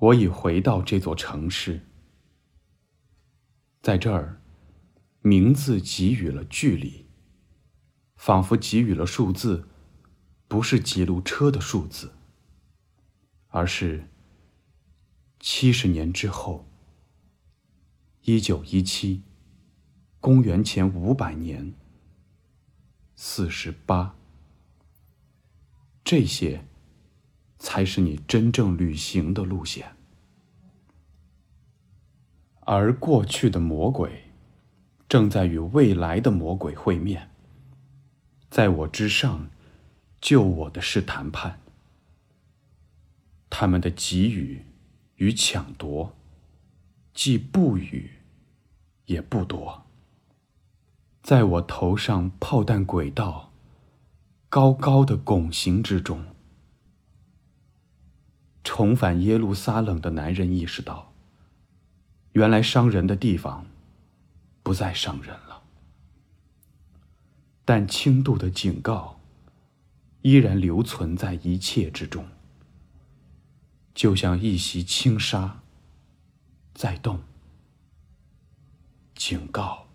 我已回到这座城市，在这儿，名字给予了距离，仿佛给予了数字，不是几路车的数字，而是七十年之后，一九一七，公元前五百年，四十八。这些，才是你真正旅行的路线。而过去的魔鬼，正在与未来的魔鬼会面。在我之上，救我的是谈判。他们的给予与抢夺，既不予，也不夺。在我头上炮弹轨道。高高的拱形之中，重返耶路撒冷的男人意识到，原来伤人的地方不再伤人了，但轻度的警告依然留存在一切之中，就像一袭轻纱在动。警告。